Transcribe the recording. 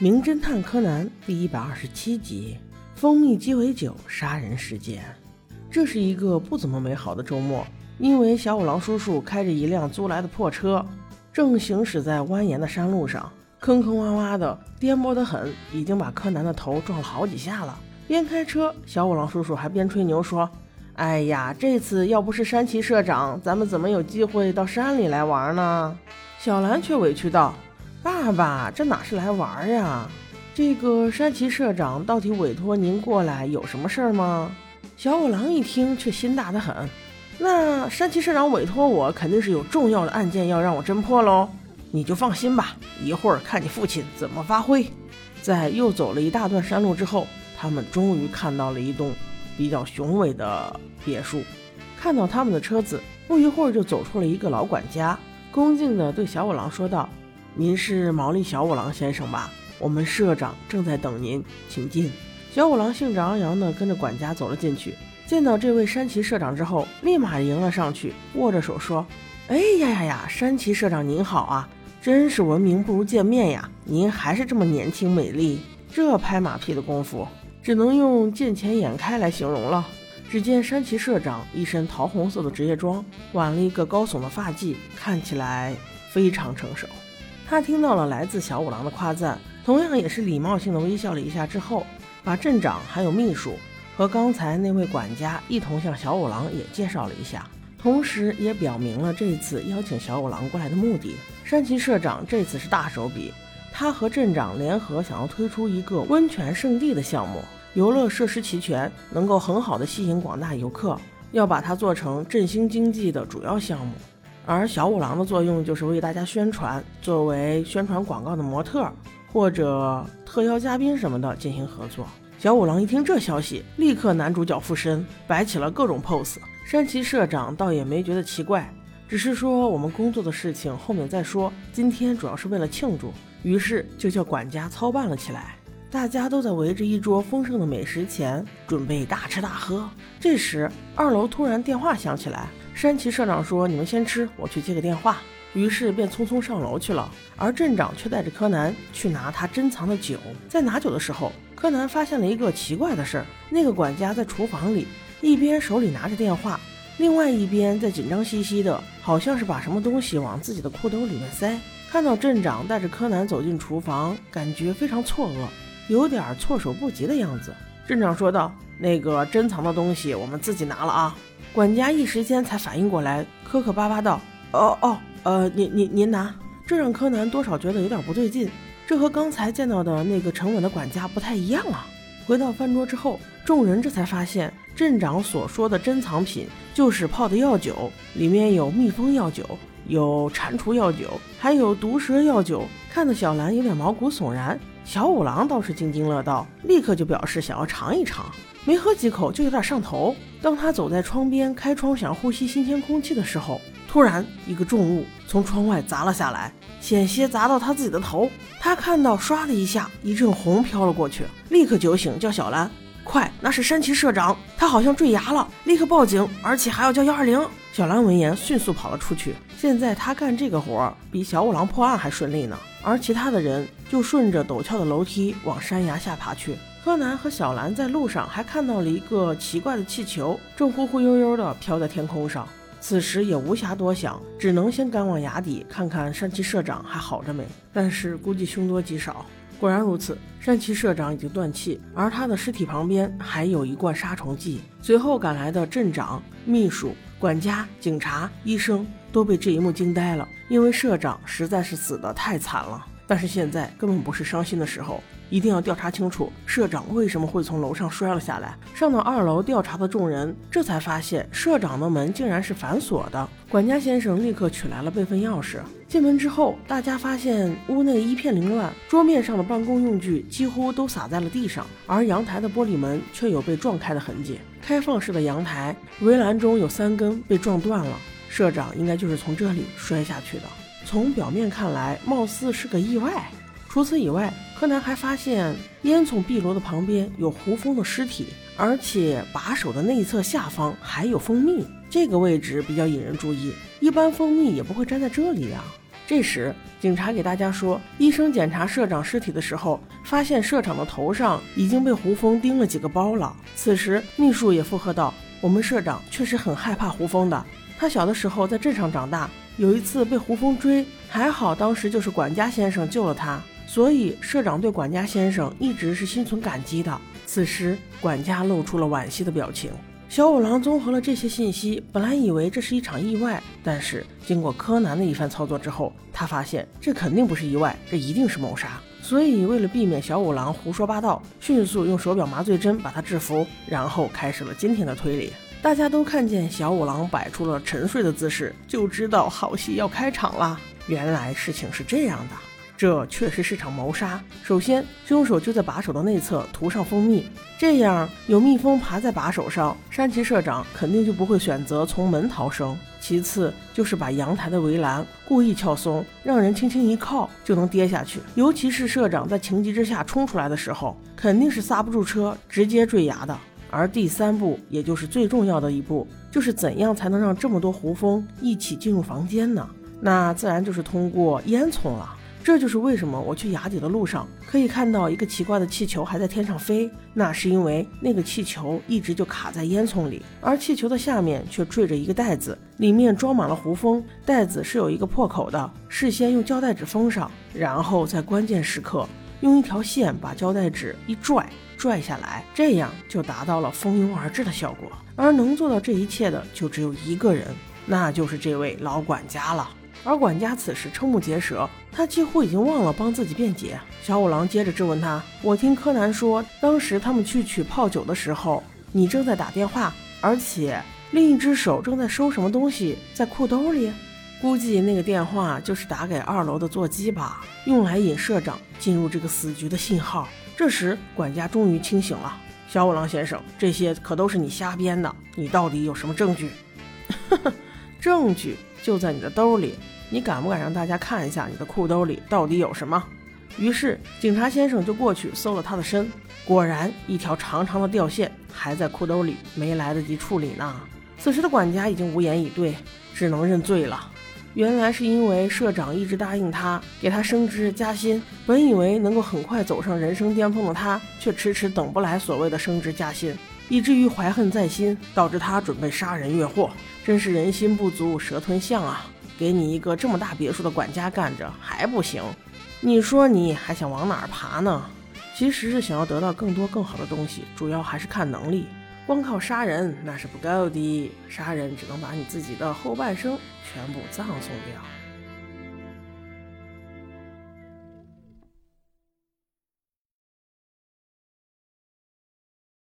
名侦探柯南第一百二十七集：蜂蜜鸡尾酒杀人事件。这是一个不怎么美好的周末，因为小五郎叔叔开着一辆租来的破车，正行驶在蜿蜒的山路上，坑坑洼洼的，颠簸得很，已经把柯南的头撞了好几下了。边开车，小五郎叔叔还边吹牛说：“哎呀，这次要不是山崎社长，咱们怎么有机会到山里来玩呢？”小兰却委屈道。爸爸，这哪是来玩呀？这个山崎社长到底委托您过来有什么事儿吗？小五郎一听却心大的很。那山崎社长委托我，肯定是有重要的案件要让我侦破喽。你就放心吧，一会儿看你父亲怎么发挥。在又走了一大段山路之后，他们终于看到了一栋比较雄伟的别墅。看到他们的车子，不一会儿就走出了一个老管家，恭敬地对小五郎说道。您是毛利小五郎先生吧？我们社长正在等您，请进。小五郎兴致昂扬地跟着管家走了进去。见到这位山崎社长之后，立马迎了上去，握着手说：“哎呀呀呀，山崎社长您好啊！真是闻名不如见面呀！您还是这么年轻美丽，这拍马屁的功夫，只能用见钱眼开来形容了。”只见山崎社长一身桃红色的职业装，挽了一个高耸的发髻，看起来非常成熟。他听到了来自小五郎的夸赞，同样也是礼貌性的微笑了一下之后，把镇长还有秘书和刚才那位管家一同向小五郎也介绍了一下，同时也表明了这次邀请小五郎过来的目的。山崎社长这次是大手笔，他和镇长联合想要推出一个温泉圣地的项目，游乐设施齐全，能够很好的吸引广大游客，要把它做成振兴经济的主要项目。而小五郎的作用就是为大家宣传，作为宣传广告的模特或者特邀嘉宾什么的进行合作。小五郎一听这消息，立刻男主角附身，摆起了各种 pose。山崎社长倒也没觉得奇怪，只是说我们工作的事情后面再说，今天主要是为了庆祝，于是就叫管家操办了起来。大家都在围着一桌丰盛的美食前准备大吃大喝。这时，二楼突然电话响起来。山崎社长说：“你们先吃，我去接个电话。”于是便匆匆上楼去了。而镇长却带着柯南去拿他珍藏的酒。在拿酒的时候，柯南发现了一个奇怪的事儿：那个管家在厨房里，一边手里拿着电话，另外一边在紧张兮兮的，好像是把什么东西往自己的裤兜里面塞。看到镇长带着柯南走进厨房，感觉非常错愕，有点措手不及的样子。镇长说道：“那个珍藏的东西，我们自己拿了啊。”管家一时间才反应过来，磕磕巴巴道：“哦哦，呃，您您您拿。”这让柯南多少觉得有点不对劲，这和刚才见到的那个沉稳的管家不太一样啊。回到饭桌之后，众人这才发现镇长所说的珍藏品就是泡的药酒，里面有蜜蜂药酒，有蟾蜍药酒，还有毒蛇药酒，看得小兰有点毛骨悚然。小五郎倒是津津乐道，立刻就表示想要尝一尝。没喝几口就有点上头。当他走在窗边开窗想呼吸新鲜空气的时候，突然一个重物从窗外砸了下来，险些砸到他自己的头。他看到唰的一下，一阵红飘了过去，立刻酒醒，叫小兰：“快，那是山崎社长，他好像坠崖了，立刻报警，而且还要叫幺二零。”小兰闻言迅速跑了出去。现在他干这个活比小五郎破案还顺利呢，而其他的人就顺着陡峭的楼梯往山崖下爬去。柯南和小兰在路上还看到了一个奇怪的气球，正忽忽悠悠地飘在天空上。此时也无暇多想，只能先赶往崖底看看山崎社长还好着没。但是估计凶多吉少。果然如此，山崎社长已经断气，而他的尸体旁边还有一罐杀虫剂。随后赶来的镇长、秘书、管家、警察、医生都被这一幕惊呆了，因为社长实在是死得太惨了。但是现在根本不是伤心的时候。一定要调查清楚社长为什么会从楼上摔了下来。上到二楼调查的众人，这才发现社长的门竟然是反锁的。管家先生立刻取来了备份钥匙。进门之后，大家发现屋内一片凌乱，桌面上的办公用具几乎都洒在了地上，而阳台的玻璃门却有被撞开的痕迹。开放式的阳台围栏中有三根被撞断了，社长应该就是从这里摔下去的。从表面看来，貌似是个意外。除此以外，柯南还发现烟囱壁炉的旁边有胡蜂的尸体，而且把手的内侧下方还有蜂蜜，这个位置比较引人注意。一般蜂蜜也不会粘在这里呀。这时，警察给大家说，医生检查社长尸体的时候，发现社长的头上已经被胡蜂叮了几个包了。此时，秘书也附和道：“我们社长确实很害怕胡蜂的。他小的时候在镇上长大，有一次被胡蜂追，还好当时就是管家先生救了他，所以社长对管家先生一直是心存感激的。”此时，管家露出了惋惜的表情。小五郎综合了这些信息，本来以为这是一场意外，但是经过柯南的一番操作之后，他发现这肯定不是意外，这一定是谋杀。所以为了避免小五郎胡说八道，迅速用手表麻醉针把他制服，然后开始了今天的推理。大家都看见小五郎摆出了沉睡的姿势，就知道好戏要开场了。原来事情是这样的。这确实是场谋杀。首先，凶手就在把手的内侧涂上蜂蜜，这样有蜜蜂爬在把手上，山崎社长肯定就不会选择从门逃生。其次，就是把阳台的围栏故意撬松，让人轻轻一靠就能跌下去。尤其是社长在情急之下冲出来的时候，肯定是刹不住车，直接坠崖的。而第三步，也就是最重要的一步，就是怎样才能让这么多胡蜂一起进入房间呢？那自然就是通过烟囱了。这就是为什么我去崖底的路上可以看到一个奇怪的气球还在天上飞，那是因为那个气球一直就卡在烟囱里，而气球的下面却坠着一个袋子，里面装满了胡蜂。袋子是有一个破口的，事先用胶带纸封上，然后在关键时刻用一条线把胶带纸一拽，拽下来，这样就达到了蜂拥而至的效果。而能做到这一切的就只有一个人，那就是这位老管家了。而管家此时瞠目结舌，他几乎已经忘了帮自己辩解。小五郎接着质问他：“我听柯南说，当时他们去取泡酒的时候，你正在打电话，而且另一只手正在收什么东西在裤兜里。估计那个电话就是打给二楼的座机吧，用来引社长进入这个死局的信号。”这时，管家终于清醒了：“小五郎先生，这些可都是你瞎编的，你到底有什么证据？”呵呵，证据就在你的兜里。你敢不敢让大家看一下你的裤兜里到底有什么？于是警察先生就过去搜了他的身，果然一条长长的吊线还在裤兜里，没来得及处理呢。此时的管家已经无言以对，只能认罪了。原来是因为社长一直答应他给他升职加薪，本以为能够很快走上人生巅峰的他，却迟迟等不来所谓的升职加薪，以至于怀恨在心，导致他准备杀人越货。真是人心不足蛇吞象啊！给你一个这么大别墅的管家干着还不行，你说你还想往哪儿爬呢？其实是想要得到更多更好的东西，主要还是看能力，光靠杀人那是不够的，杀人只能把你自己的后半生全部葬送掉。